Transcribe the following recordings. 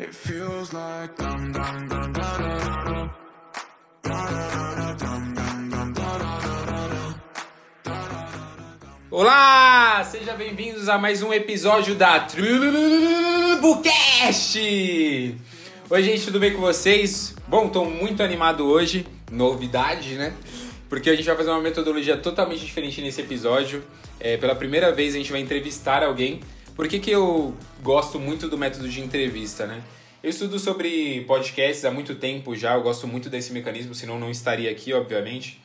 It feels like dum dum dum da da da da. Da da da dum dum dum da da da da da. Olá! Sejam bem-vindos a mais um episódio da TruboCast! Oi, gente, tudo bem com vocês? Bom, tô muito animado hoje. Novidade, né? Porque a gente vai fazer uma metodologia totalmente diferente nesse episódio. É, pela primeira vez a gente vai entrevistar alguém. Por que, que eu gosto muito do método de entrevista, né? Eu estudo sobre podcasts há muito tempo já, eu gosto muito desse mecanismo, senão não estaria aqui, obviamente.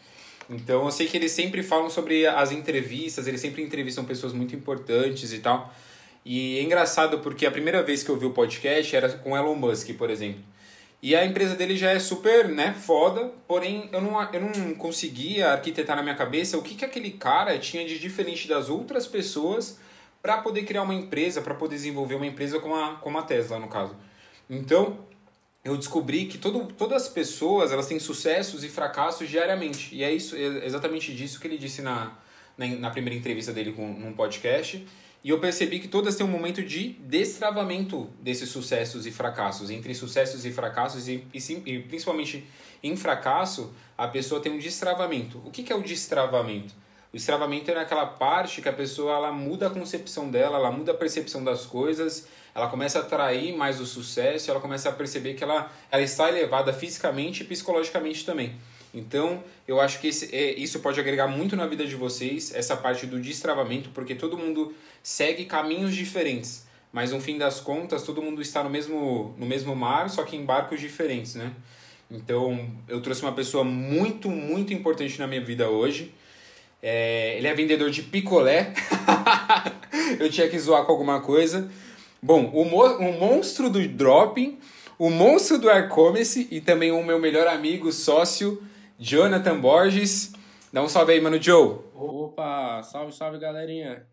Então eu sei que eles sempre falam sobre as entrevistas, eles sempre entrevistam pessoas muito importantes e tal. E é engraçado porque a primeira vez que eu vi o podcast era com Elon Musk, por exemplo. E a empresa dele já é super, né, foda, porém eu não, eu não conseguia arquitetar na minha cabeça o que, que aquele cara tinha de diferente das outras pessoas para poder criar uma empresa, para poder desenvolver uma empresa como a, como a Tesla, no caso. Então, eu descobri que todo, todas as pessoas elas têm sucessos e fracassos diariamente. E é isso é exatamente disso que ele disse na, na, na primeira entrevista dele com, num podcast. E eu percebi que todas têm um momento de destravamento desses sucessos e fracassos. Entre sucessos e fracassos, e, e, e principalmente em fracasso, a pessoa tem um destravamento. O que, que é o destravamento? O destravamento é naquela parte que a pessoa ela muda a concepção dela, ela muda a percepção das coisas, ela começa a atrair mais o sucesso, ela começa a perceber que ela, ela está elevada fisicamente e psicologicamente também. Então, eu acho que esse, é, isso pode agregar muito na vida de vocês, essa parte do destravamento, porque todo mundo segue caminhos diferentes. Mas no fim das contas, todo mundo está no mesmo, no mesmo mar, só que em barcos diferentes, né? Então, eu trouxe uma pessoa muito, muito importante na minha vida hoje. É, ele é vendedor de picolé. eu tinha que zoar com alguma coisa. Bom, o, mo o monstro do dropping, o monstro do e-commerce e também o meu melhor amigo, sócio, Jonathan Borges. Dá um salve aí, mano, Joe. Opa, salve, salve, galerinha.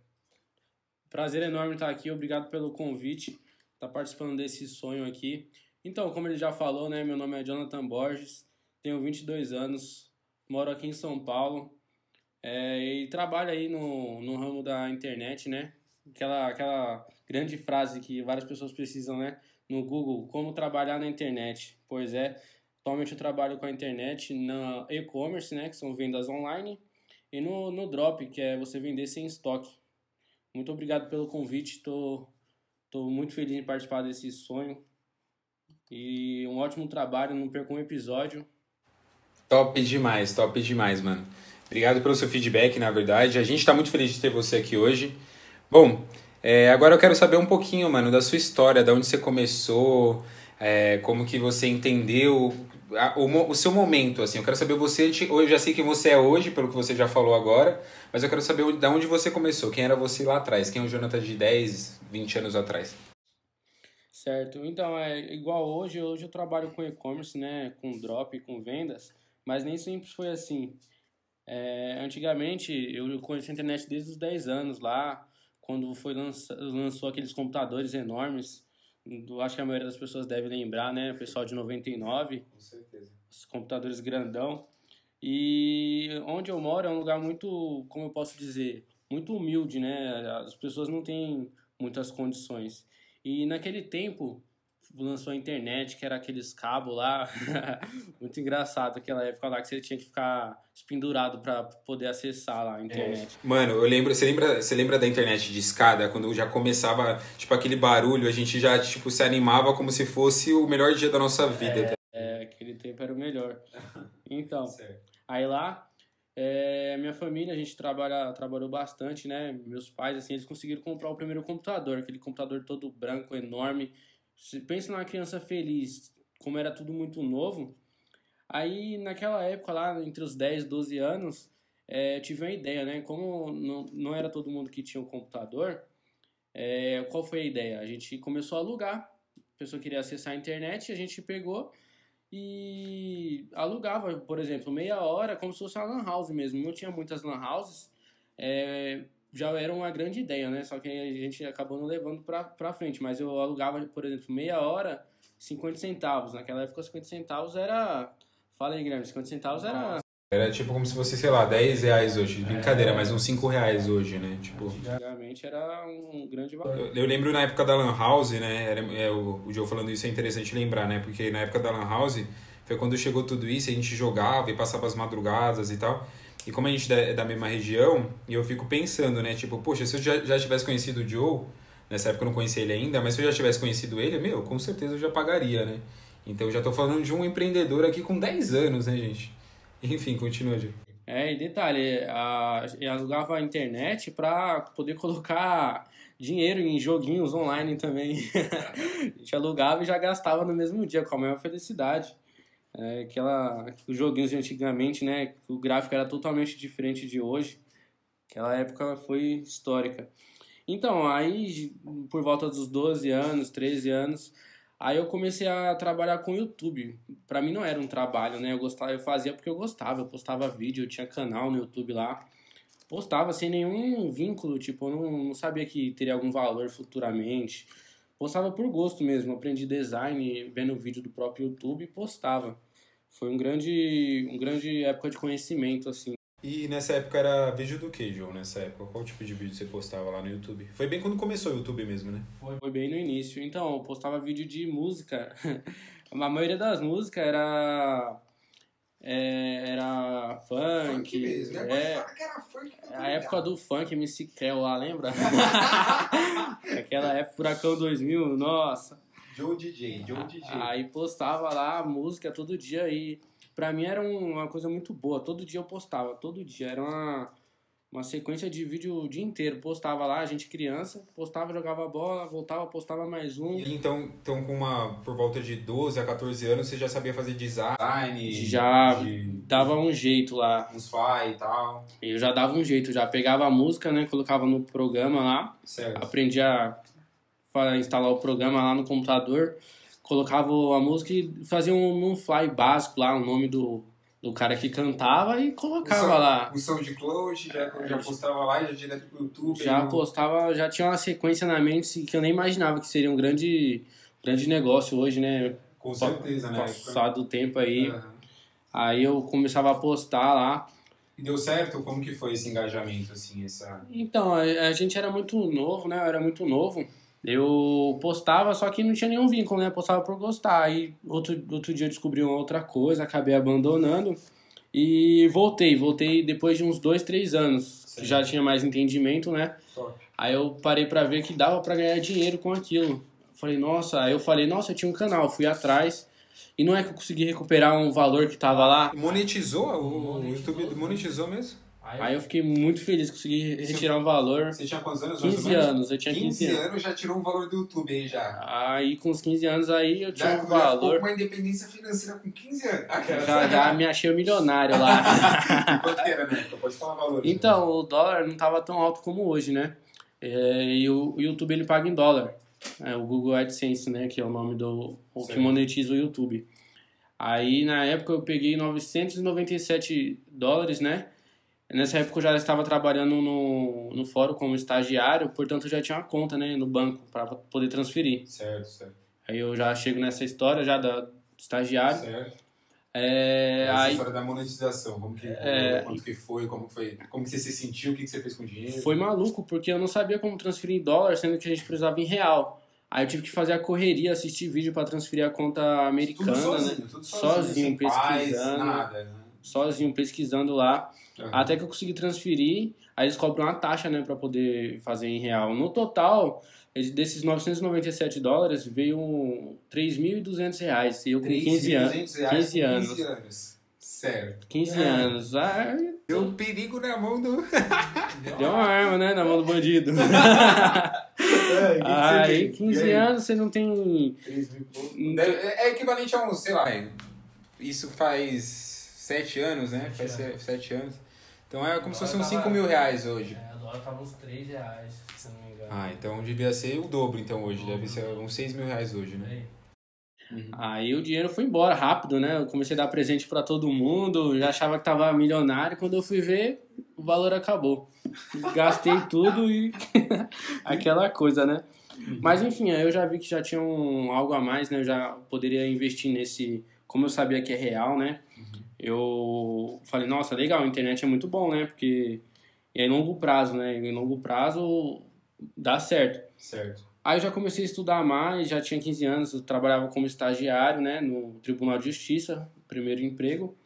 Prazer enorme estar aqui, obrigado pelo convite, estar tá participando desse sonho aqui. Então, como ele já falou, né, meu nome é Jonathan Borges, tenho 22 anos, moro aqui em São Paulo é, e trabalho aí no, no ramo da internet, né? Aquela, aquela grande frase que várias pessoas precisam, né? No Google, como trabalhar na internet. Pois é, atualmente eu trabalho com a internet na e-commerce, né? Que são vendas online, e no, no drop, que é você vender sem estoque. Muito obrigado pelo convite. Tô, tô muito feliz em participar desse sonho. E um ótimo trabalho, não perca um episódio. Top demais, top demais, mano. Obrigado pelo seu feedback, na verdade. A gente está muito feliz de ter você aqui hoje. Bom, é, agora eu quero saber um pouquinho, mano, da sua história, da onde você começou, é, como que você entendeu a, o, o, seu momento, assim. Eu quero saber você, eu já sei quem você é hoje, pelo que você já falou agora, mas eu quero saber de onde você começou, quem era você lá atrás, quem é o Jonathan de 10, 20 anos atrás. Certo, então é igual hoje, hoje eu trabalho com e-commerce, né, com drop, com vendas, mas nem sempre foi assim. É, antigamente, eu conheci a internet desde os 10 anos lá, quando foi lança, lançou aqueles computadores enormes. Do, acho que a maioria das pessoas deve lembrar, né? O pessoal de 99. Com certeza. Os computadores grandão. E onde eu moro é um lugar muito, como eu posso dizer, muito humilde, né? As pessoas não têm muitas condições. E naquele tempo, lançou a internet, que era aqueles cabos lá. Muito engraçado aquela época lá que você tinha que ficar espendurado para poder acessar lá a internet. É. Mano, eu lembro, você lembra, você lembra da internet de escada quando já começava, tipo aquele barulho, a gente já tipo se animava como se fosse o melhor dia da nossa vida. É, é aquele tempo era o melhor. Então, aí lá é, minha família, a gente trabalha, trabalhou bastante, né? Meus pais, assim, eles conseguiram comprar o primeiro computador, aquele computador todo branco, enorme, você pensa numa criança feliz, como era tudo muito novo. Aí, naquela época lá, entre os 10 e 12 anos, é, tive uma ideia, né? Como não, não era todo mundo que tinha um computador, é, qual foi a ideia? A gente começou a alugar. A pessoa queria acessar a internet, a gente pegou e alugava, por exemplo, meia hora, como se fosse uma lan house mesmo. Não tinha muitas lan houses. É, já era uma grande ideia, né? Só que a gente acabou não levando pra, pra frente. Mas eu alugava, por exemplo, meia hora, 50 centavos. Naquela época, 50 centavos era. Fala aí, Guilherme, 50 centavos era. Era tipo como se fosse, sei lá, 10 reais hoje. Brincadeira, mas uns 5 reais hoje, né? Tipo. Antigamente era um grande valor. Eu, eu lembro na época da Lan House, né? Era, é, o, o Joe falando isso é interessante lembrar, né? Porque na época da Lan House foi quando chegou tudo isso, a gente jogava e passava as madrugadas e tal. E como a gente é da mesma região, eu fico pensando, né? Tipo, poxa, se eu já, já tivesse conhecido o Joe, nessa época eu não conhecia ele ainda, mas se eu já tivesse conhecido ele, meu, com certeza eu já pagaria, né? Então eu já tô falando de um empreendedor aqui com 10 anos, né, gente? Enfim, continua, Joe. É, e detalhe, a, eu alugava a internet para poder colocar dinheiro em joguinhos online também. a gente alugava e já gastava no mesmo dia, com a maior felicidade. É, aquela, os joguinhos de antigamente, né? O gráfico era totalmente diferente de hoje. Aquela época foi histórica. Então, aí, por volta dos 12 anos, 13 anos, Aí eu comecei a trabalhar com YouTube. Para mim não era um trabalho, né? Eu gostava, eu fazia porque eu gostava. Eu postava vídeo, eu tinha canal no YouTube lá. Postava sem nenhum vínculo, tipo, eu não, não sabia que teria algum valor futuramente. Postava por gosto mesmo. Aprendi design vendo vídeo do próprio YouTube e postava. Foi um grande, um grande época de conhecimento, assim. E nessa época era vídeo do que, João? Nessa época? Qual tipo de vídeo você postava lá no YouTube? Foi bem quando começou o YouTube mesmo, né? Foi, foi bem no início. Então, eu postava vídeo de música. A maioria das músicas era. É, era funk. Funk mesmo, né? É, que era funk, tô a época do funk MC Kel lá, lembra? Aquela época Furacão 2000, nossa. Joe DJ, Joe DJ. Aí postava lá música todo dia e pra mim era um- uma coisa muito boa. Todo dia eu postava, todo dia. Era uma, uma sequência de vídeo o dia inteiro. Postava lá, a gente criança, postava, jogava bola, voltava, postava mais um. E então, então com uma por volta de 12 a 14 anos você já sabia fazer design, Já. de Dava um jeito lá. uns fly e tal. Eu já dava um jeito, já pegava a música, né? Colocava no programa lá. Certo. aprendi a instalar o programa lá no computador, colocava a música e fazia um, um fly básico lá, o nome do, do cara que cantava e colocava lá. O SoundCloud já, já postava lá, já direto pro YouTube. Já no- postava, já tinha uma sequência na mente que eu nem imaginava que seria um grande, grande negócio hoje, né? Com certeza, né? Passado o tempo aí. Aham. Aí eu começava a postar lá. E deu certo? Como que foi esse engajamento, assim, essa... Então, a, a gente era muito novo, né? Eu era muito novo. Eu postava, só que não tinha nenhum vínculo, né? Postava por gostar. Aí outro, outro dia eu descobri uma outra coisa, acabei abandonando. E voltei, voltei depois de uns dois, três anos. Certo. Já tinha mais entendimento, né? Top. Aí eu parei pra ver que dava pra ganhar dinheiro com aquilo. Falei, nossa, aí eu falei, nossa, eu tinha um canal, fui atrás. E não é que eu consegui recuperar um valor que tava lá. Monetizou? O, o YouTube monetizou mesmo? Aí eu fiquei muito feliz, consegui retirar um valor. Você tinha quantos anos? mais ou 15 menos? anos, eu tinha 15 anos. anos já tirou um valor do YouTube aí já. Aí com os 15 anos aí eu tinha Já, um valor. com uma independência financeira com 15 anos. Aquela- Já, já me achei o milionário lá. Quanto que era, né? Pode falar valor. Então, o dólar não tava tão alto como hoje, né? É, e o, YouTube ele paga em dólar. É, o Google AdSense, né? Que é o nome do. O que monetiza o YouTube. Aí na época eu peguei 997 dólares, né? Nessa época eu já estava trabalhando no, no fórum como estagiário, portanto eu já tinha uma conta, né, no banco para poder transferir. Certo, certo. Aí eu já chego nessa história já da do estagiário. Certo. É, Essa aí história da monetização, como que É. quanto que foi, como foi, como que você se sentiu, o que que você fez com o dinheiro? foi maluco, porque eu não sabia como transferir em dólar, sendo que a gente precisava em real. Aí eu tive que fazer a correria, assistir vídeo para transferir a conta americana, tudo sozinho, né? tudo Sozinho, sozinho, pesquisando. nada, né? Sozinho, pesquisando lá. Aham. Até que eu consegui transferir, aí eles cobram uma taxa, né, para poder fazer em real. No total, desses 997 dólares, veio 3.200 reais. E eu com 15 anos. 3.200 reais 15 com anos. 15 anos. Certo. 15 É. anos. Ah, Deu um perigo na mão do. deu uma arma, né, na mão do bandido. Ah, aí, 15 anos, você não tem. Deve- É equivalente a um, sei lá, isso faz sete anos, né? Faz se- sete anos. Então é como se fosse uns 5 mil reais hoje. É, a dólar tava uns 3 reais, se não me engano. Ah, então devia ser o dobro então hoje. Deve ser uns 6 mil reais hoje, né? Aí o dinheiro foi embora rápido, né? Eu comecei a dar presente pra todo mundo, já achava que tava milionário. Quando eu fui ver, o valor acabou. Gastei tudo e aquela coisa, né? Mas enfim, aí eu já vi que já tinha um, algo a mais, né? Eu já poderia investir nesse. Como eu sabia que é real, né? Eu falei, nossa, legal, a internet é muito bom, né? Porque é em longo prazo, né? Em longo prazo dá certo. Certo. Aí eu já comecei a estudar mais, já tinha 15 anos, eu trabalhava como estagiário, né, no Tribunal de Justiça, primeiro emprego.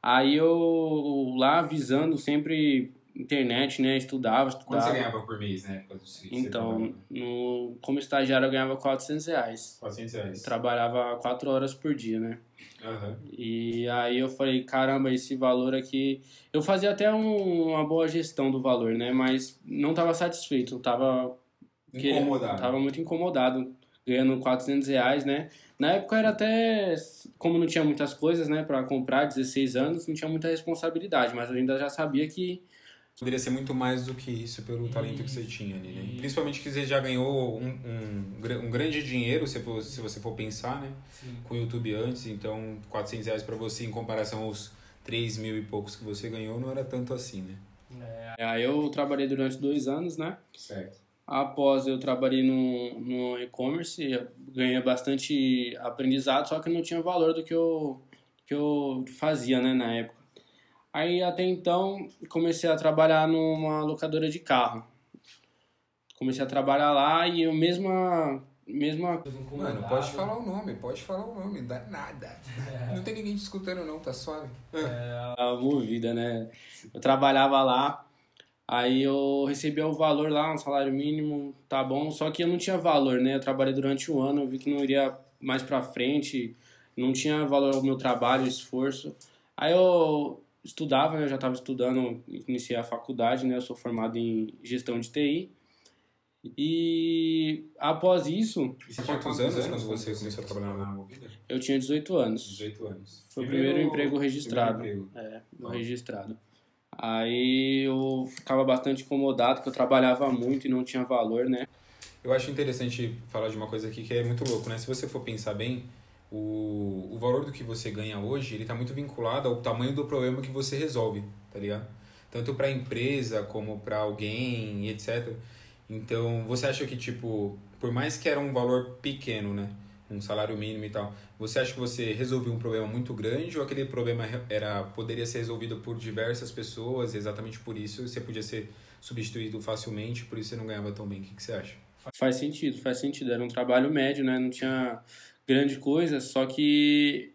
Aí eu lá visando sempre internet, né, estudava, Quanto estudava. você ganhava por mês você Então, no, como estagiário eu ganhava 400 reais. 400 reais. Trabalhava 4 horas por dia, né? Aham. E aí eu falei, caramba, esse valor aqui. Eu fazia até um- uma boa gestão do valor, né? Mas não estava satisfeito, tava, Incomodado. tava muito incomodado, ganhando 400 reais, né? Na época era até, como não tinha muitas coisas, né, para comprar, 16 anos, não tinha muita responsabilidade, mas eu ainda já sabia que Poderia ser muito mais do que isso pelo talento que você tinha ali, né? Principalmente que você já ganhou um, um, um grande dinheiro, se, for, se você for pensar, né? Com o YouTube antes, então 400 reais pra você em comparação aos 3 mil e poucos que você ganhou não era tanto assim, né? aí eu trabalhei durante dois anos, né? Certo. Após eu trabalhei no, no e-commerce, ganhei bastante aprendizado, só que não tinha valor do que eu, que eu fazia né, na época. Aí até então comecei a trabalhar numa locadora de carro. Comecei a trabalhar lá e eu mesma. mesma Mano, pode falar o nome, pode falar o nome, não dá nada. É. Não tem ninguém te escutando não, tá suave. a movida, né? Eu trabalhava lá, aí eu recebia o valor lá, um salário mínimo, tá bom, só que eu não tinha valor, né? Eu trabalhei durante um ano, eu vi que não iria mais pra frente, não tinha valor ao meu trabalho, esforço. Aí eu estudava, né? Eu já estava estudando, iniciei a faculdade, né? Eu sou formado em gestão de TI. E após isso, E você tinha quantos anos quando você começou a trabalhar na movida? eu tinha 18 anos. 18 anos. Foi o primeiro emprego registrado. primeiro emprego. É, Ah. registrado. Aí eu ficava bastante incomodado, porque eu trabalhava muito e não tinha valor, né? Eu acho interessante falar de uma coisa aqui que é muito louco, né? Se você for pensar bem, o, o valor do que você ganha hoje, ele tá muito vinculado ao tamanho do problema que você resolve, tá ligado? Tanto pra empresa como pra alguém etc. Então, você acha que, tipo, por mais que era um valor pequeno, né? Um salário mínimo e tal, você acha que você resolveu um problema muito grande ou aquele problema era poderia ser resolvido por diversas pessoas exatamente por isso você podia ser substituído facilmente, por isso você não ganhava tão bem? O que, que você acha? Faz sentido, faz sentido. Era um trabalho médio, né? Não tinha grande coisa, só que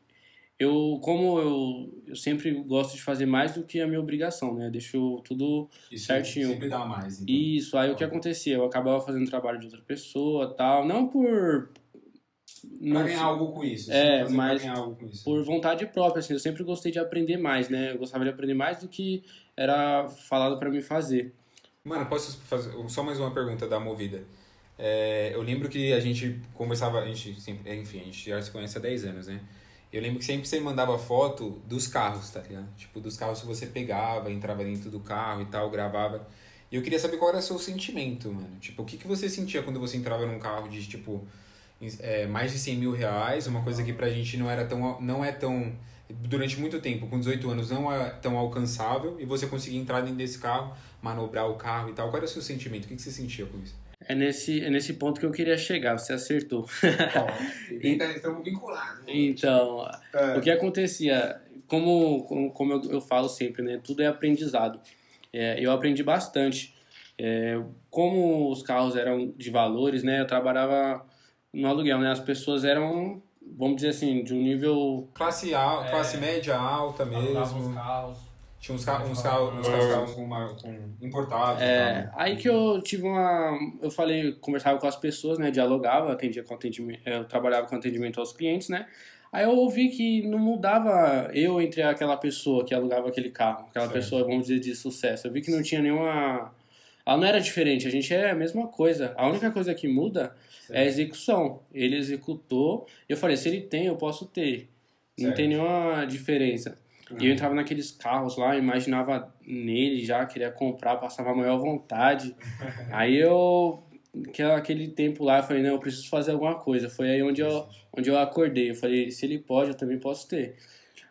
eu, como eu, eu sempre gosto de fazer mais do que a minha obrigação, né? Deixo tudo Isso Certinho. sempre dá mais. Então. Isso, aí o que acontecia? Eu acabava fazendo trabalho de outra pessoa tal, não por. Pra ganhar algo com isso. É, mas isso. por vontade própria, assim, eu sempre gostei de aprender mais, né? Eu gostava de aprender mais do que era falado pra mim fazer. Mano, posso fazer só mais uma pergunta da Movida? É, eu lembro que a gente conversava, a gente sempre, enfim, a gente já se conhece há 10 anos, né? Eu lembro que sempre você mandava foto dos carros, tá ligado? Tipo, dos carros que você pegava, entrava dentro do carro e tal, gravava. E eu queria saber qual era o seu sentimento, mano. Tipo, o que, que você sentia quando você entrava num carro de, tipo, é, mais de 100 mil reais, uma coisa que pra gente não era tão, não é tão, durante muito tempo, com 18 anos, não é tão alcançável, e você conseguia entrar dentro desse carro, manobrar o carro e tal. Qual era o seu sentimento? O que, que você sentia com isso? É nesse, é nesse ponto que eu queria chegar, você acertou. Estamos vinculados. Então, o que acontecia, como, como, como eu, eu falo sempre, né? Tudo é aprendizado. É, eu aprendi bastante. É, como os carros eram de valores, né? Eu trabalhava no aluguel, né? As pessoas eram, vamos dizer assim, de um nível... Classe, al, É. classe média alta mesmo. carros. Tinha uns, ca uns carros, uns carros com, uma, com importados e É, tal. aí que eu tive uma. Eu falei, conversava com as pessoas, né? Dialogava, atendia com atendimento, eu trabalhava com atendimento aos clientes, né? Aí eu ouvi que não mudava eu entre aquela pessoa que alugava aquele carro, aquela Certo. pessoa, vamos dizer, de sucesso. Eu vi que não tinha nenhuma. Ela não era diferente, a gente é a mesma coisa. A única coisa que muda é a execução. Ele executou, eu falei, se ele tem, eu posso ter. Não Certo. tem nenhuma diferença. E eu entrava naqueles carros lá, imaginava nele já, queria comprar, passava a maior vontade. aí eu, que aquele tempo lá, eu falei, não, eu preciso fazer alguma coisa. Foi aí onde eu, onde eu acordei. Eu falei, se ele pode, eu também posso ter.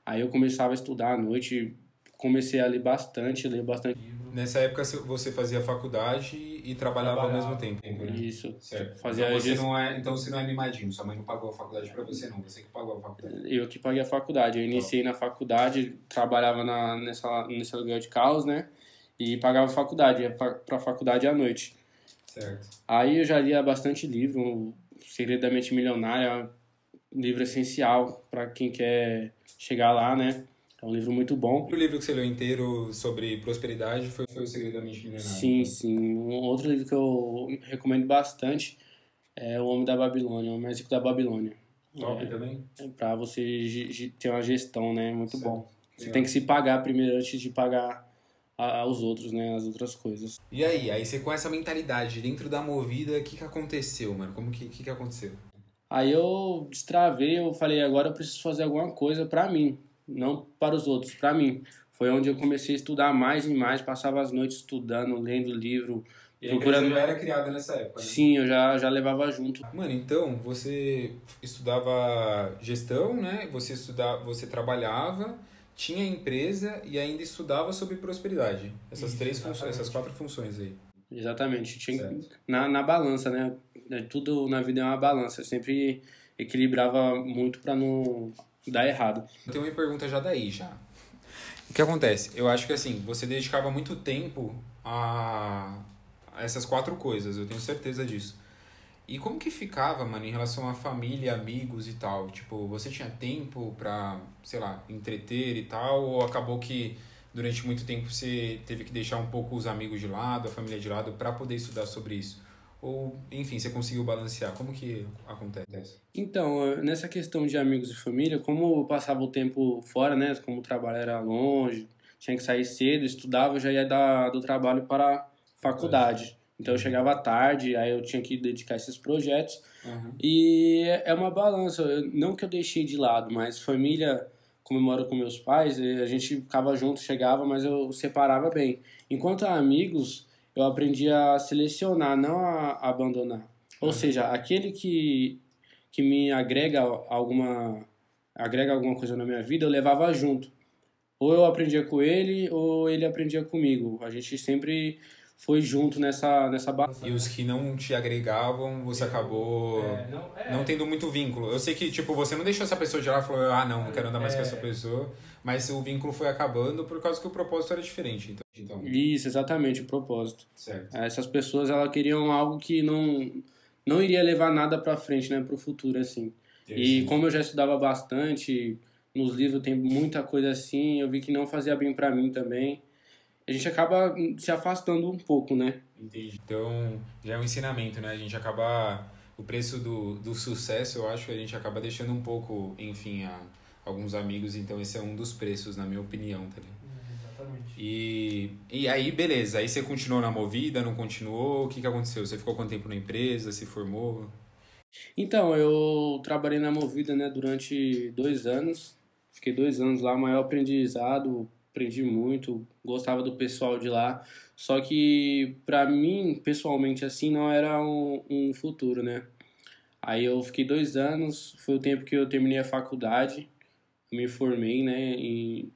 Aí eu começava a estudar à noite, comecei a ler bastante, ler bastante. Nessa época você fazia faculdade e trabalhava, ao mesmo tempo. Né? Isso. Certo. Fazia então, você não é, então você não é mimadinho, sua mãe não pagou a faculdade para você não, você que pagou a faculdade. Eu que paguei a faculdade. Eu iniciei na faculdade, trabalhava na, nessa, nesse aluguel de carros, né? E pagava a faculdade, ia pra, pra faculdade à noite. Certo. Aí eu já lia bastante livro, o Segredo da Mente Milionária, um livro essencial para quem quer chegar lá, né? É um livro muito bom. O livro que você leu inteiro sobre prosperidade foi, foi O Segredo da Mente Milionária. Sim, sim. Um outro livro que eu recomendo bastante é O Homem da Babilônia, O México da Babilônia. Top é, também? É para você ter uma gestão, né? Muito certo. bom. Você Legal. tem que se pagar primeiro antes de pagar aos outros, né? As outras coisas. E aí? Aí você com essa mentalidade dentro da movida, o que, que aconteceu, mano? Como que, que, que aconteceu? Aí eu destravei, eu falei, agora eu preciso fazer alguma coisa para mim não para os outros, para mim. Foi onde eu comecei a estudar mais e mais, passava as noites estudando, lendo livro, e procurando. já era criada nessa época, né? Sim, eu já, já levava junto. Mano, então, você estudava gestão, né? Você estudava, você trabalhava, tinha empresa e ainda estudava sobre prosperidade. Essas Isso, três funções, essas quatro funções aí. Exatamente. Tinha, na, na balança, né? É, tudo na vida é uma balança. Eu sempre equilibrava muito para não dá errado. Tem uma pergunta já daí, já. O que acontece? Eu acho que assim, você dedicava muito tempo a, a essas quatro coisas, eu tenho certeza disso. E como que ficava, mano, em relação à família, amigos e tal? Tipo, você tinha tempo pra, sei lá, entreter e tal? Ou acabou que durante muito tempo você teve que deixar um pouco os amigos de lado, a família de lado, para poder estudar sobre isso? Ou, enfim, você conseguiu balancear? Como que acontece? Então, nessa questão de amigos e família, como eu passava o tempo fora, né? Como o trabalho era longe, tinha que sair cedo, estudava, já ia da, do trabalho para a faculdade. Então eu chegava tarde, aí eu tinha que dedicar esses projetos. Uhum. E é uma balança, não que eu deixei de lado, mas família, como eu moro com meus pais, a gente ficava junto, chegava, mas eu separava bem. Enquanto amigos, eu aprendi a selecionar, não a abandonar. Ou uhum. seja, aquele que, que me agrega alguma agrega alguma coisa na minha vida, eu levava junto. Ou eu aprendia com ele, ou ele aprendia comigo. A gente sempre foi junto nessa nessa E os que não te agregavam, você acabou é, não, é. não, tendo muito vínculo. Eu sei que, tipo, você não deixou essa pessoa de lá e falou, ah, não, não quero andar mais é. com essa pessoa. Mas o vínculo foi acabando por causa que o propósito era diferente. Então. então... Isso, exatamente, o propósito. Certo. Essas pessoas, elas queriam algo que não, não iria levar nada para frente, né, pro futuro, assim. E como eu já estudava bastante, nos livros tem muita coisa assim, eu vi que não fazia bem para mim também a gente acaba se afastando um pouco, né? Entendi. Então, já é um ensinamento, né? A gente acaba. O preço do, do sucesso, eu acho que a gente acaba deixando um pouco, enfim, a, alguns amigos. Então, esse é um dos preços, na minha opinião, tá ligado? Exatamente. E, e aí, beleza. Aí você continuou na movida, não continuou? O que, que aconteceu? Você ficou quanto tempo na empresa? Se formou? Então, eu trabalhei na Movida né, durante dois anos. Fiquei dois anos lá, maior aprendizado, aprendi muito, gostava do pessoal de lá. Só que para mim, pessoalmente, assim, não era um, um, futuro, né? Aí eu fiquei dois anos, foi o tempo que eu terminei a faculdade, me formei, né, em,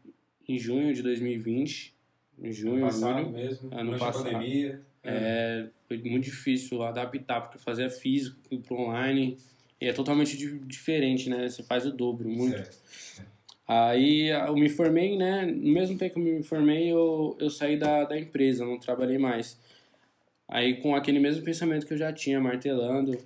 em junho de 2020. Em junho, ano passado julho, mesmo, ano passado. pandemia. É, foi muito difícil adaptar, porque fazer físico para online e é totalmente diferente, né? Você faz o dobro, muito. Certo. Aí eu me formei, né? No mesmo tempo que eu me formei, eu, eu saí da, da empresa, não trabalhei mais. Aí com aquele mesmo pensamento que eu já tinha, martelando.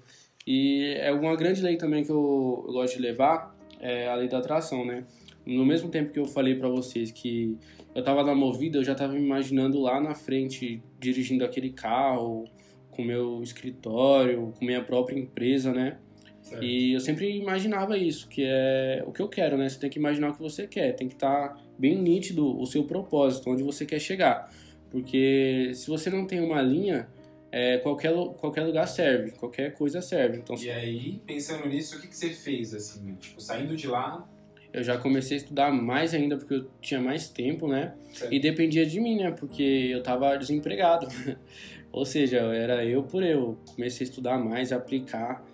E é uma grande lei também que eu, eu gosto de levar, é a lei da atração, né? No mesmo tempo que eu falei para vocês que eu tava na movida, eu já tava me imaginando lá na frente, dirigindo aquele carro, com meu escritório, com minha própria empresa, né? Certo. E eu sempre imaginava isso, que é o que eu quero, né? Você tem que imaginar o que você quer, tem que estar tá bem nítido o seu propósito, onde você quer chegar. Porque se você não tem uma linha, é, qualquer, qualquer lugar serve, qualquer coisa serve. Então, e aí, pensando nisso, o que, que você fez, assim? Tipo, saindo de lá... Eu já comecei a estudar mais ainda, porque eu tinha mais tempo, né? Certo. E dependia de mim, né? Porque eu tava desempregado. Ou seja, era eu por eu. Comecei a estudar mais, a aplicar.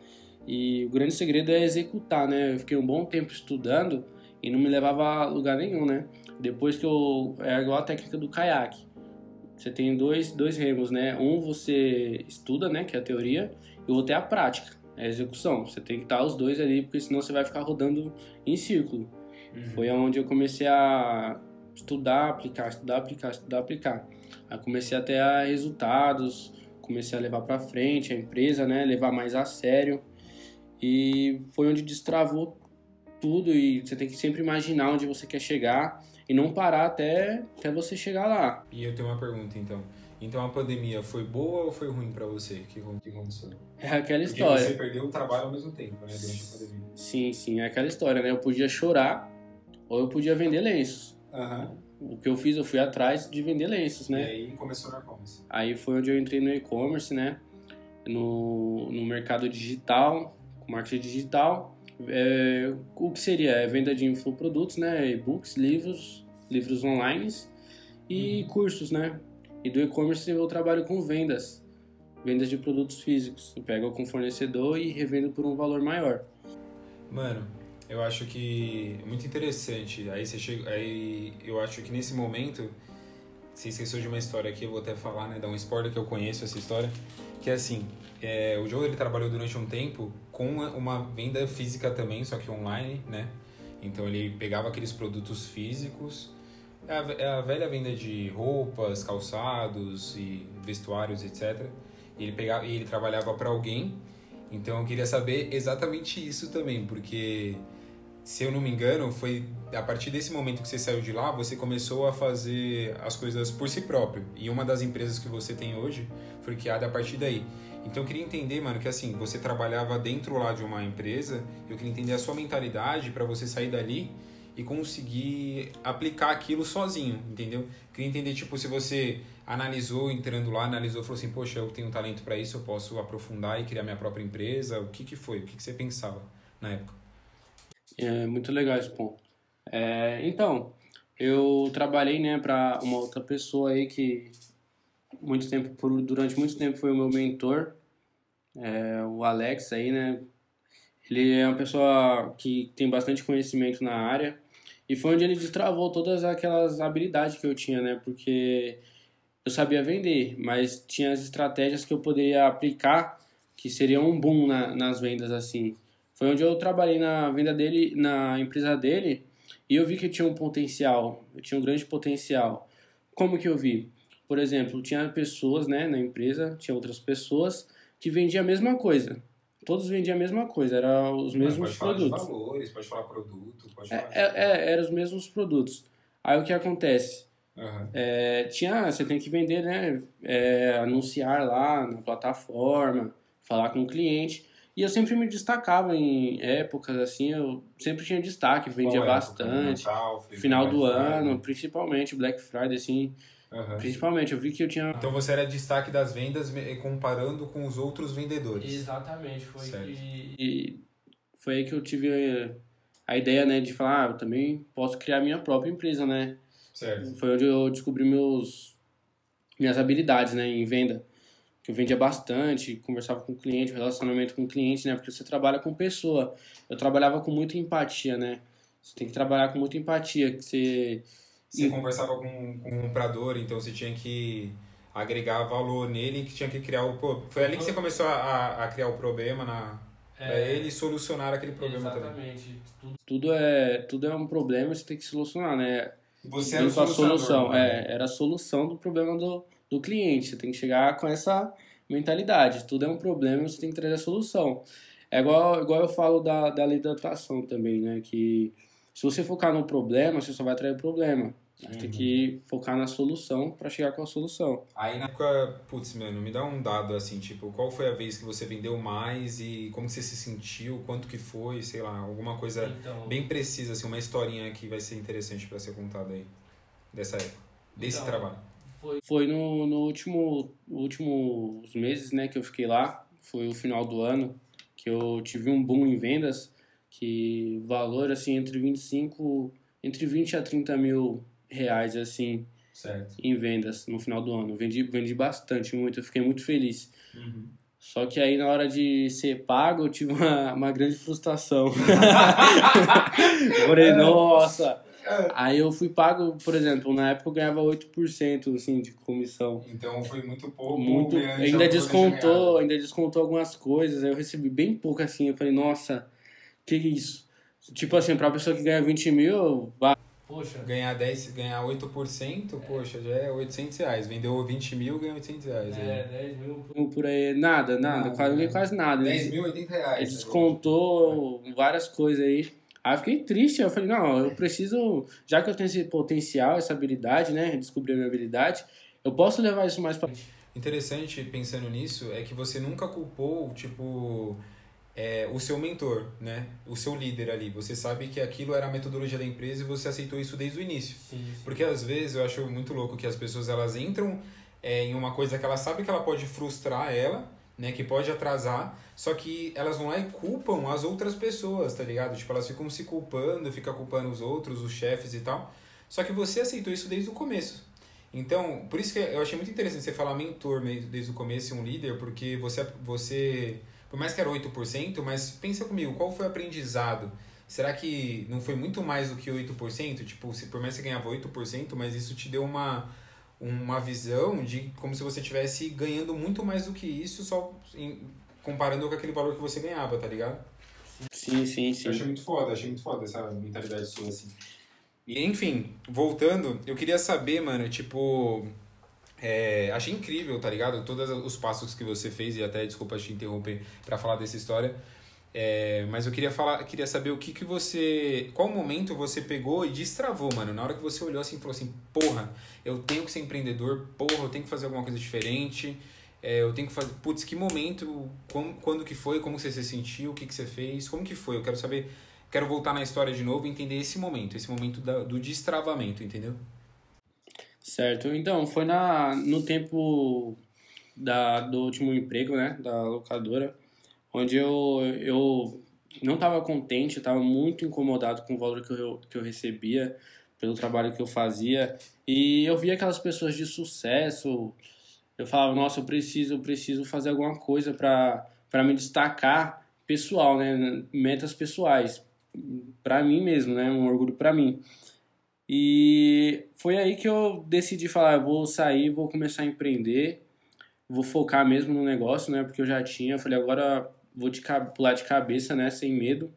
E o grande segredo é executar, né? Eu fiquei um bom tempo estudando e não me levava a lugar nenhum, né? Depois que eu. É igual a técnica do caiaque. Você tem dois, dois remos, né? Um você estuda, né? Que é a teoria, e o outro é a prática, é a execução. Você tem que estar os dois ali, porque senão você vai ficar rodando em círculo. Foi onde eu comecei a estudar, aplicar, estudar, aplicar, estudar, aplicar. Aí comecei a ter resultados, comecei a levar para frente a empresa, né? Levar mais a sério. E foi onde destravou tudo e você tem que sempre imaginar onde você quer chegar e não parar até, até você chegar lá. E eu tenho uma pergunta então. Então a pandemia foi boa ou foi ruim para você? O que, aconteceu? É aquela Porque história. você perdeu o trabalho ao mesmo tempo, né? Durante a pandemia. Sim, sim, é aquela história, né? Eu podia chorar ou eu podia vender lenços. Aham. O que eu fiz, eu fui atrás de vender lenços, E né? aí começou na e-commerce. Aí foi onde eu entrei no e-commerce, né? No, no mercado digital, marketing digital. É, o que seria? É venda de infoprodutos, né? E-books, livros, livros online e cursos, né? E do e-commerce eu trabalho com vendas. Vendas de produtos físicos. Eu pego com fornecedor e revendo por um valor maior. Mano, eu acho que é muito interessante. Aí você chega, aí eu acho que nesse momento você esqueceu de uma história aqui, eu vou até falar, né, dar um spoiler que eu conheço essa história, que é assim, é, o Joe ele trabalhou durante um tempo com uma, venda física também, só que online, né? Então ele pegava aqueles produtos físicos, é a, é a velha venda de roupas, calçados e vestuários, etc. E ele pegava, e ele trabalhava para alguém então eu queria saber exatamente isso também, porque se eu não me engano, foi a partir desse momento que você saiu de lá, você começou a fazer as coisas por si próprio. E uma das empresas que você tem hoje foi criada a partir daí. Então eu queria entender, mano, que assim, você trabalhava dentro lá de uma empresa, eu queria entender a sua mentalidade para você sair dali e conseguir aplicar aquilo sozinho, entendeu? Queria entender, tipo, se você analisou, entrando lá, analisou, falou assim, poxa, eu tenho um talento para isso, eu posso aprofundar e criar minha própria empresa. O que que foi? O que que você pensava na época? É muito legal esse ponto. É, então, eu trabalhei, né, para uma outra pessoa aí que muito tempo, por, durante muito tempo foi o meu mentor, é, o Alex aí, né? Ele é uma pessoa que tem bastante conhecimento na área e foi onde ele destravou todas aquelas habilidades que eu tinha, né? Porque eu sabia vender, mas tinha as estratégias que eu poderia aplicar que seriam um boom na, nas vendas assim. Foi onde eu trabalhei na venda dele, na empresa dele, e eu vi que eu tinha um potencial, eu tinha um grande potencial. Como que eu vi? Por exemplo, tinha pessoas, né, na empresa, tinha outras pessoas que vendiam a mesma coisa. Todos vendiam a mesma coisa, eram os mesmos pode falar produtos. valores, pode falar produto, pode É, falar... é, é, eram os mesmos produtos. Aí o que acontece? Aham. É, tinha, você tem que vender, né? É, anunciar lá na plataforma, falar com o cliente. E eu sempre me destacava em épocas assim, eu sempre tinha destaque, vendia época? bastante. Natal, Final do Friday? ano, principalmente Black Friday, assim, Aham. principalmente. Eu vi que eu tinha. Então você era destaque das vendas me- comparando com os outros vendedores. Exatamente, foi que. E foi aí que eu tive eh, a ideia, né, de falar, ah, eu também posso criar minha própria empresa, né? Certo. Foi onde eu descobri meus, minhas habilidades, né, em venda. Que eu vendia bastante, conversava com o cliente, relacionamento com o cliente, né, porque você trabalha com pessoa. Eu trabalhava com muita empatia, né? Você tem que trabalhar com muita empatia, que você... Você conversava com, com um comprador, então você tinha que agregar valor nele, que tinha que criar o... Foi ali que você começou a, a criar o problema na, pra ele e solucionar aquele problema também. Exatamente. Tudo, é, tudo é um problema, você tem que solucionar, né? Você com a solução. né? É, era a solução do problema do, do cliente. Você tem que chegar com essa mentalidade. Tudo é um problema, você tem que trazer a solução. É igual, igual eu falo da, da lei da atração também, né? Que se você focar no problema, você só vai atrair problema. Você tem que focar na solução para chegar com a solução. Aí na época, putz, mano, me dá um dado assim, tipo, qual foi a vez que você vendeu mais e como você se sentiu, quanto que foi, sei lá, alguma coisa Então, bem precisa, assim, uma historinha que vai ser interessante pra ser contada aí, dessa época, desse Então, trabalho. Foi, foi no, no último últimos meses, né, que eu fiquei lá. Foi o final do ano que eu tive um boom em vendas, que valor assim entre 25, entre 20 a 30 mil reais assim Certo. em vendas no final do ano. Vendi, vendi bastante, muito. Eu fiquei muito feliz. Só que aí na hora de ser pago, eu tive uma, uma grande frustração. falei, nossa. Aí eu fui pago, por exemplo, na época eu ganhava 8% assim, de comissão. Então foi muito pouco. Muito, ainda descontou, ainda descontou algumas coisas. Aí eu recebi bem pouco assim. Eu falei, nossa, que isso? Tipo assim, pra pessoa que ganha 20 mil, vai. Poxa. Ganhar 10, ganhar 8%, poxa, já é 800 reais. Vendeu 20 mil, ganhou 800 reais. É, aí. 10 mil por- por aí. Nada, nada, Nada, quase, né? quase nada. 10 Ele- mil, 80 reais. Ele tá descontou várias coisas aí. Aí eu fiquei triste, eu falei, não, eu preciso, já que eu tenho esse potencial, essa habilidade, né, descobri a minha habilidade, eu posso levar isso mais pra frente. Interessante pensando nisso é que você nunca culpou, tipo, é, o seu mentor, né? O seu líder ali. Você sabe que aquilo era a metodologia da empresa e você aceitou isso desde o início. Porque às vezes eu acho muito louco que as pessoas elas entram é, em uma coisa que ela sabe que ela pode frustrar ela, né? Que pode atrasar, só que elas vão lá e culpam as outras pessoas, tá ligado? Tipo, elas ficam se culpando, ficam culpando os outros, os chefes e tal. Só que você aceitou isso desde o começo. Então, por isso que eu achei muito interessante você falar mentor desde o começo e um líder, porque você, você por mais que era 8%, mas pensa comigo, qual foi o aprendizado? Será que não foi muito mais do que 8%? Tipo, se por mais que você ganhava 8%, mas isso te deu uma, uma visão de como se você estivesse ganhando muito mais do que isso, só em- comparando com aquele valor que você ganhava, tá ligado? Sim, sim, Eu sim. achei muito foda, achei muito foda essa mentalidade sua, assim. E, enfim, voltando, eu queria saber, mano, tipo... é, achei incrível, tá ligado? Todos os passos que você fez, e até, desculpa te interromper pra falar dessa história. É, mas eu queria falar, queria saber o que que você... Qual momento você pegou e destravou, mano? Na hora que você olhou assim e falou assim, porra, eu tenho que ser empreendedor, porra, eu tenho que fazer alguma coisa diferente... É, eu tenho que fazer. Putz, que momento, como, quando que foi, como você se sentiu, o que, que você fez, como que foi? Eu quero saber, quero voltar na história de novo e entender esse momento, esse momento da, do destravamento, entendeu? Certo. Então, foi na, no tempo da, do último emprego, né, da locadora, onde eu, eu não estava contente, eu estava muito incomodado com o valor que eu, que eu recebia pelo trabalho que eu fazia. E eu via aquelas pessoas de sucesso, eu falava, nossa, eu preciso, eu preciso fazer alguma coisa para me destacar pessoal, né, metas pessoais, para mim mesmo, né, um orgulho para mim. E foi aí que eu decidi falar, eu vou sair, vou começar a empreender, vou focar mesmo no negócio, né? Porque eu já tinha, eu falei, agora vou de, pular de cabeça, né? Sem medo.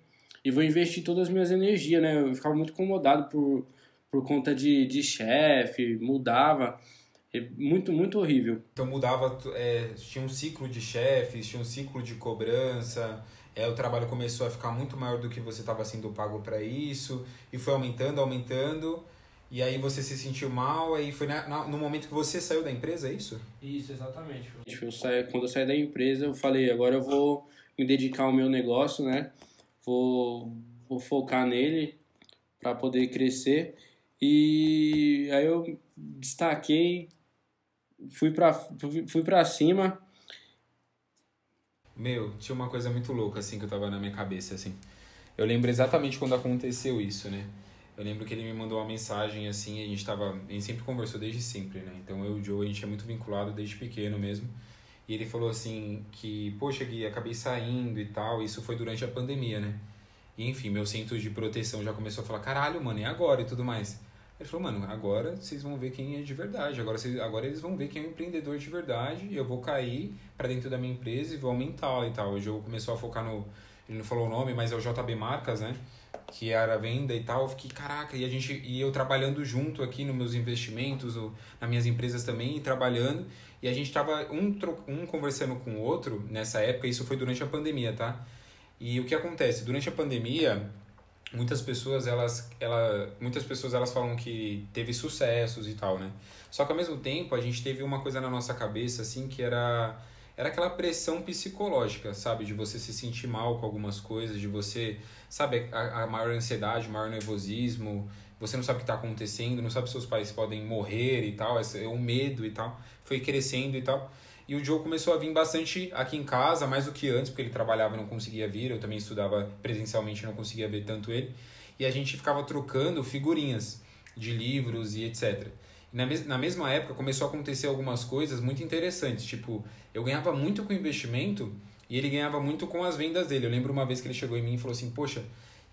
E vou investir todas as minhas energias, né? Eu ficava muito incomodado por, por conta de, de chefe, mudava. É Muito, muito horrível. Então mudava, é, tinha um ciclo de chefes, tinha um ciclo de cobrança, é, o trabalho começou a ficar muito maior do que você estava sendo pago para isso, e foi aumentando, aumentando, e aí você se sentiu mal, aí foi na- na- no momento que você saiu da empresa, é isso? Isso, exatamente. Eu saí, quando eu saí da empresa, eu falei, agora eu vou me dedicar ao meu negócio, né? Vou, vou focar nele para poder crescer. E aí eu destaquei, fui para fui, pra cima. Meu, tinha uma coisa muito louca, assim, que eu tava na minha cabeça, assim. Eu lembro exatamente quando aconteceu isso, né? Eu lembro que ele me mandou uma mensagem, assim, a gente tava... A gente sempre conversou desde sempre, né? Então, eu e o Joe, a gente é muito vinculado desde pequeno mesmo. E ele falou, assim, que... Poxa, Gui, acabei saindo e tal. Isso foi durante a pandemia, né? E, enfim, meu centro de proteção já começou a falar... Caralho, mano, e agora? E tudo mais. Ele falou, mano, agora vocês vão ver quem é de verdade. Agora, vocês, agora eles vão ver quem é um empreendedor de verdade. E eu vou cair para dentro da minha empresa e vou aumentá-la e tal. O jogo começou a focar no. Ele não falou o nome, mas é o JB Marcas, né? Que era venda e tal. Eu fiquei, caraca, e a gente. E eu trabalhando junto aqui nos meus investimentos, ou nas minhas empresas também, e trabalhando. E a gente tava um, um conversando com o outro nessa época, isso foi durante a pandemia, tá? E o que acontece? Durante a pandemia, muitas pessoas elas ela muitas pessoas elas falam que teve sucessos e tal né só que ao mesmo tempo a gente teve uma coisa na nossa cabeça assim que era era aquela pressão psicológica sabe de você se sentir mal com algumas coisas de você sabe a, a maior ansiedade maior nervosismo você não sabe o que está acontecendo não sabe se seus pais podem morrer e tal esse, o medo e tal foi crescendo e tal e o Joe começou a vir bastante aqui em casa, mais do que antes, porque ele trabalhava e não conseguia vir. Eu também estudava presencialmente e não conseguia ver tanto ele. E a gente ficava trocando figurinhas de livros e etc. Na mesma época começou a acontecer algumas coisas muito interessantes. Tipo, eu ganhava muito com investimento e ele ganhava muito com as vendas dele. Eu lembro uma vez que ele chegou em mim e falou assim: Poxa,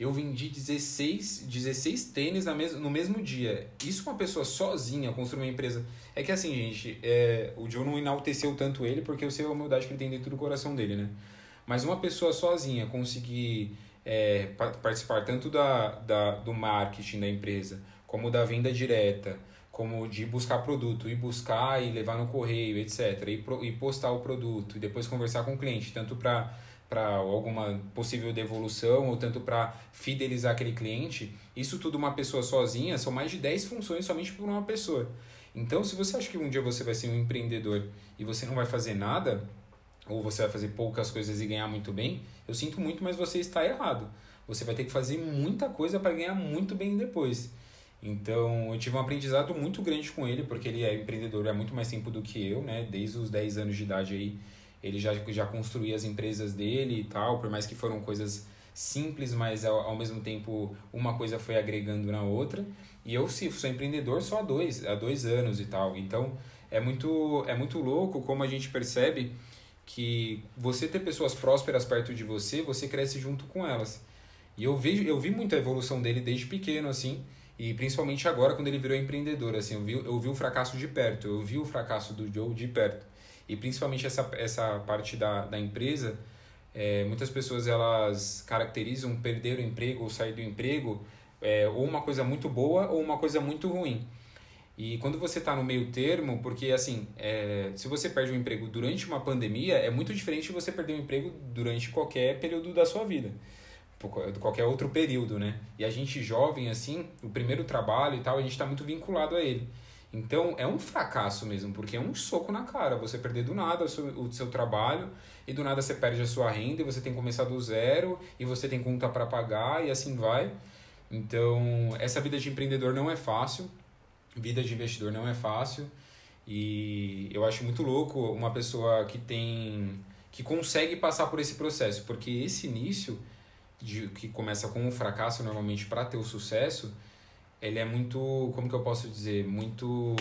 eu vendi 16, 16 tênis na mes no mesmo dia. Isso uma pessoa sozinha construir uma empresa. É que assim, gente, é, o Joe não enalteceu tanto ele porque eu sei a humildade que ele tem dentro do coração dele, né? Mas uma pessoa sozinha conseguir é, participar tanto da, da, do marketing da empresa, como da venda direta, como de buscar produto, e buscar e levar no correio, etc. E, pro, e postar o produto, e depois conversar com o cliente, tanto para para alguma possível devolução ou tanto para fidelizar aquele cliente, isso tudo uma pessoa sozinha, são mais de 10 funções somente por uma pessoa. Então, se você acha que um dia você vai ser um empreendedor e você não vai fazer nada, ou você vai fazer poucas coisas e ganhar muito bem, eu sinto muito, mas você está errado. Você vai ter que fazer muita coisa para ganhar muito bem depois. Então, eu tive um aprendizado muito grande com ele, porque ele é empreendedor há muito mais tempo do que eu, né? Desde os 10 anos de idade aí, ele já, já construía as empresas dele e tal, por mais que foram coisas simples, mas ao, ao mesmo tempo uma coisa foi agregando na outra. E eu sim, sou empreendedor só há dois, há dois anos e tal. Então, é muito, é muito louco como a gente percebe que você ter pessoas prósperas perto de você, você cresce junto com elas. E eu vejo, eu vi muita evolução dele desde pequeno, assim, e principalmente agora, quando ele virou empreendedor, assim, eu vi, eu vi o fracasso de perto, eu vi o fracasso do Joe de perto. E principalmente essa, essa parte da, da empresa, é, muitas pessoas elas caracterizam perder o emprego ou sair do emprego é, ou uma coisa muito boa ou uma coisa muito ruim. E quando você está no meio termo, porque assim, é, se você perde um emprego durante uma pandemia, é muito diferente de você perder um emprego durante qualquer período da sua vida qualquer outro período, né? E a gente jovem, assim, o primeiro trabalho e tal, a gente está muito vinculado a ele. Então, é um fracasso mesmo, porque é um soco na cara. Você perder do nada o seu, o seu trabalho e do nada você perde a sua renda e você tem que começar do zero e você tem conta para pagar e assim vai. Então, essa vida de empreendedor não é fácil, vida de investidor não é fácil. E eu acho muito louco uma pessoa que tem que consegue passar por esse processo, porque esse início de, que começa com um fracasso normalmente para ter o sucesso, ele é muito, como que eu posso dizer, muito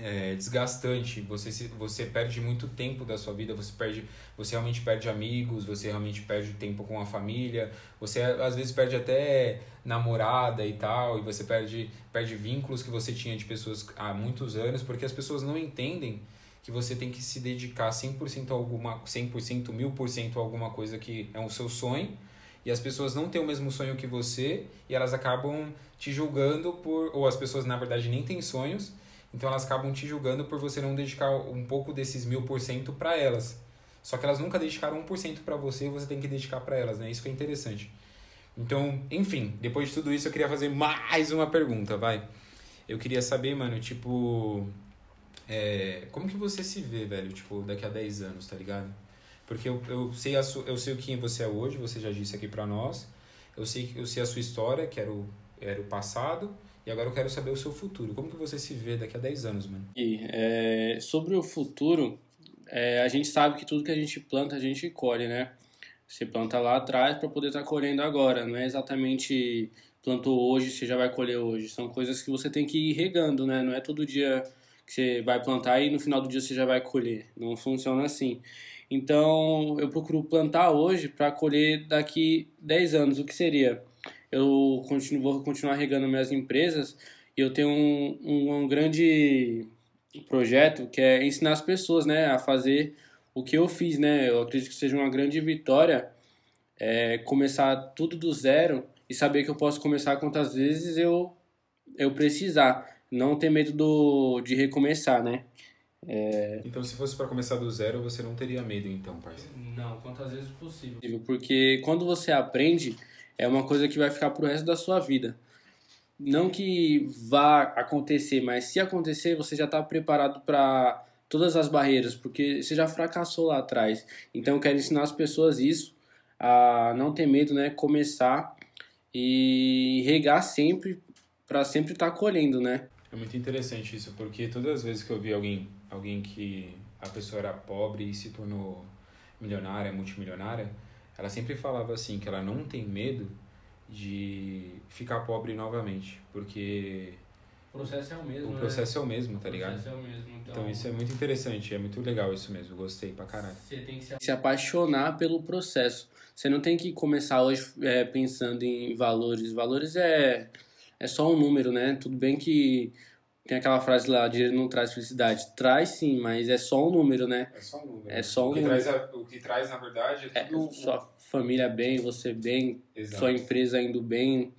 é, desgastante. Você se, você perde muito tempo da sua vida, você perde, você realmente perde amigos, você realmente perde tempo com a família, você às vezes perde até namorada e tal, e você perde perde vínculos que você tinha de pessoas há muitos anos, porque as pessoas não entendem que você tem que se dedicar 100% a alguma 100%, 1000% a alguma coisa que é o seu sonho. E as pessoas não têm o mesmo sonho que você e elas acabam te julgando por ou as pessoas na verdade nem têm sonhos, então elas acabam te julgando por você não dedicar um pouco desses mil por cento para elas. Só que elas nunca dedicaram 1% para você e você tem que dedicar para elas, né? Isso que é interessante. Então, enfim, depois de tudo isso eu queria fazer mais uma pergunta, vai. Eu queria saber, mano, tipo, é, como que você se vê, velho, tipo, daqui a 10 anos, tá ligado? Porque eu, eu, sei a su, eu sei o que você é hoje, você já disse aqui para nós. Eu sei, eu sei a sua história, que era o, era o passado, e agora eu quero saber o seu futuro. Como que você se vê daqui a 10 anos, mano? E, é, sobre o futuro, é, a gente sabe que tudo que a gente planta, a gente colhe, né? Você planta lá atrás para poder estar tá colhendo agora. Não é exatamente plantou hoje, você já vai colher hoje. São coisas que você tem que ir regando, né? Não é todo dia que você vai plantar e no final do dia você já vai colher. Não funciona assim. Então, eu procuro plantar hoje para colher daqui 10 anos. O que seria? Eu continuo, vou continuar regando minhas empresas e eu tenho um, um, um grande projeto que é ensinar as pessoas né, a fazer o que eu fiz. Né? Eu acredito que seja uma grande vitória é, começar tudo do zero e saber que eu posso começar quantas vezes eu, eu precisar não ter medo do, de recomeçar, né? É... Então, se fosse para começar do zero, você não teria medo, então, parceiro? Não, quantas vezes possível. Porque quando você aprende, é uma coisa que vai ficar pro resto da sua vida. Não que vá acontecer, mas se acontecer, você já está preparado para todas as barreiras, porque você já fracassou lá atrás. Então, eu quero ensinar as pessoas isso, a não ter medo, né? Começar e regar sempre, para sempre estar tá colhendo, né? É muito interessante isso, porque todas as vezes que eu vi alguém, alguém que a pessoa era pobre e se tornou milionária, multimilionária, ela sempre falava assim que ela não tem medo de ficar pobre novamente, porque O processo é o mesmo, O né? processo é o mesmo, tá O ligado? processo é o mesmo. Então, Então isso é muito interessante, é muito legal isso mesmo, gostei pra caralho. Você tem que se, se apaixonar pelo processo. Você não tem que começar hoje é, pensando em valores. Valores é, é só um número, né? Tudo bem que tem aquela frase lá, dinheiro não traz felicidade. Traz sim, mas é só um número, né? É só um número. É só um o que número. Traz o que traz, na verdade, é É, tudo... sua família bem, você bem, Exato. sua empresa indo bem,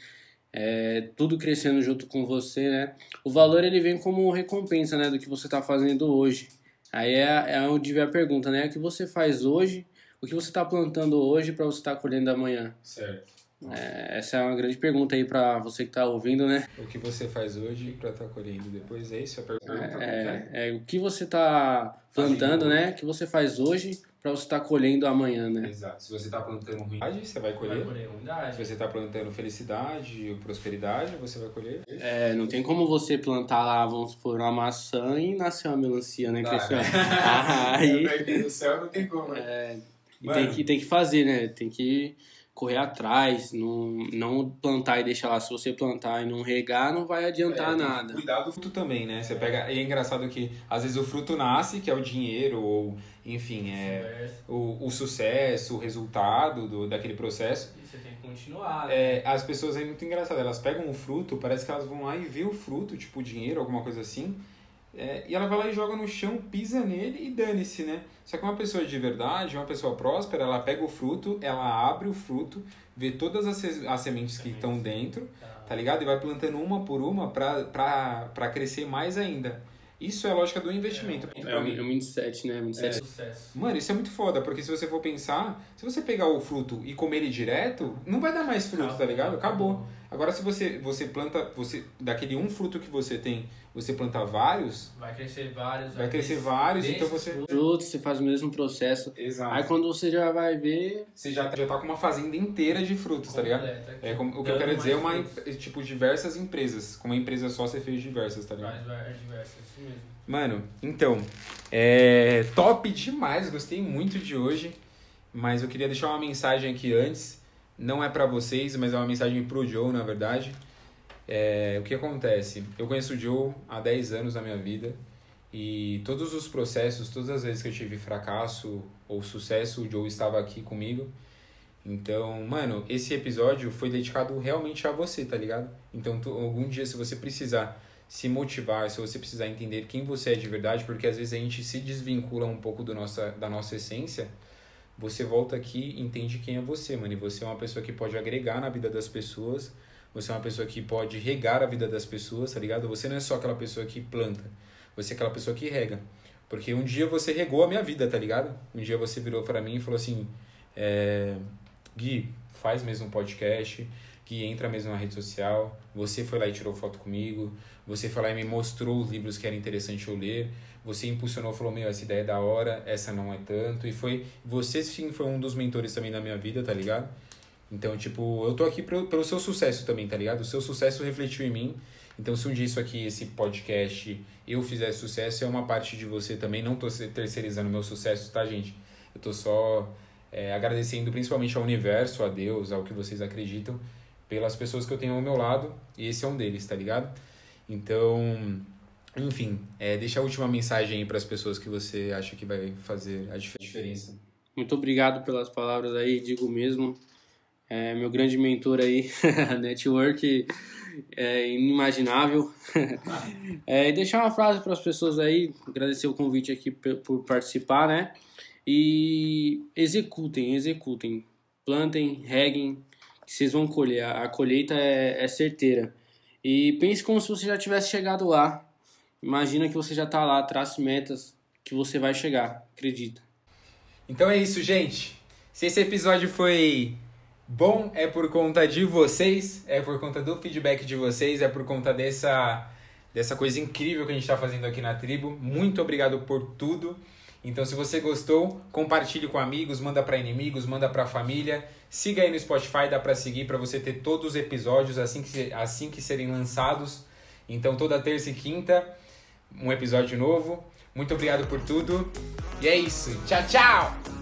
é, tudo crescendo junto com você, né? O valor ele vem como recompensa, né, do que você está fazendo hoje. Aí é, é onde vem a pergunta, né? O que você faz hoje, o que você está plantando hoje para você estar colhendo amanhã? Certo. É, essa é uma grande pergunta aí para você que está ouvindo, né? O que você faz hoje pra estar colhendo depois? É isso a pergunta? É, é, o que você está plantando, né? O que você faz hoje para você estar colhendo amanhã, né? Exato. Se você tá plantando ruindade, você vai colher. Se você tá plantando felicidade ou prosperidade, você vai colher. É, não tem como você plantar lá, vamos supor, uma maçã e nascer uma melancia, né, Cristiano? né? Ah, aí No céu não tem como, né? é, e Mano. tem, que, tem que fazer, né? Tem que correr atrás, não, não plantar e deixar lá. Se você plantar e não regar, não vai adiantar É, nada. Cuidar do fruto também, né? Você pega. E é engraçado que às vezes o fruto nasce, que é o dinheiro, ou enfim, é o, o sucesso, o resultado do, daquele processo. E você tem que continuar. É, as pessoas é muito engraçado, elas pegam o fruto, parece que elas vão lá e vê o fruto, tipo dinheiro, alguma coisa assim. É, e ela vai lá e joga no chão, pisa nele e dane-se, né? Só que uma pessoa de verdade, uma pessoa próspera, ela pega o fruto, ela abre o fruto, vê todas as, as sementes que estão dentro, tá ligado? E vai plantando uma por uma pra, pra, pra crescer mais ainda. Isso é a lógica do investimento. É Pra o é o mindset, né? Mindset sucesso. Mano, isso é muito foda, porque se você for pensar, se você pegar o fruto e comer ele direto, não vai dar mais fruto, tá ligado? Acabou. Agora se você, você planta, você daquele um fruto que você tem, você planta vários, Vai crescer vários. vai crescer vários, então você. Frutos, você faz o mesmo processo. Aí Exato. quando você já vai ver. Você já, já tá com uma fazenda inteira de frutos, tá ligado? É como, o que eu quero dizer é uma, em- tipo, diversas empresas. Com uma empresa só você fez diversas, tá ligado? diversas, isso mesmo. Mano, então, é top demais, gostei muito de hoje, mas eu queria deixar uma mensagem aqui antes, não é pra vocês, mas é uma mensagem pro Joe, na verdade. É, o que acontece? Eu conheço o Joe há 10 anos na minha vida e todos os processos, todas as vezes que eu tive fracasso ou sucesso, o Joe estava aqui comigo. Então, mano, esse episódio foi dedicado realmente a você, tá ligado? Então, tu- algum dia, se você precisar se motivar, se você precisar entender quem você é de verdade, porque às vezes a gente se desvincula um pouco do nossa, da nossa essência, você volta aqui e entende quem é você, mano. E você é uma pessoa que pode agregar na vida das pessoas, você é uma pessoa que pode regar a vida das pessoas, tá ligado? Você não é só aquela pessoa que planta, você é aquela pessoa que rega. Porque um dia você regou a minha vida, tá ligado? Um dia você virou pra mim e falou assim: é, Gui, faz mesmo um podcast, Gui, entra mesmo na rede social. Você foi lá e tirou foto comigo, você foi lá e me mostrou os livros que era interessante eu ler. Você impulsionou, falou: Meu, essa ideia é da hora, essa não é tanto. E foi. Você sim foi um dos mentores também da minha vida, tá ligado? Então, tipo, eu tô aqui pelo, pelo seu sucesso também, tá ligado? O seu sucesso refletiu em mim. Então, se um dia isso aqui, esse podcast, eu fizer sucesso, é uma parte de você também. Não tô terceirizando meu sucesso, tá, gente? Eu tô só é, agradecendo principalmente ao universo, a Deus, ao que vocês acreditam, pelas pessoas que eu tenho ao meu lado. E esse é um deles, tá ligado? Então, enfim, é, deixa a última mensagem aí pras pessoas que você acha que vai fazer a dif- diferença. Muito obrigado pelas palavras aí, digo mesmo. É meu grande mentor aí, network é inimaginável. é, e deixar uma frase para as pessoas aí, agradecer o convite aqui por participar, né? E executem, executem. Plantem, reguem, que vocês vão colher. A colheita é, é certeira. E pense como se você já tivesse chegado lá. Imagina que você já está lá, trace metas que você vai chegar, acredita. Então é isso, gente. Se esse episódio foi bom, é por conta de vocês, é por conta do feedback de vocês, é por conta dessa, dessa coisa incrível que a gente está fazendo aqui na tribo. Muito obrigado por tudo. Então, se você gostou, compartilhe com amigos, manda para inimigos, manda para família. Siga aí no Spotify, dá para seguir para você ter todos os episódios assim que, assim que serem lançados. Então, toda terça e quinta, um episódio novo. Muito obrigado por tudo. E é isso. Tchau, tchau!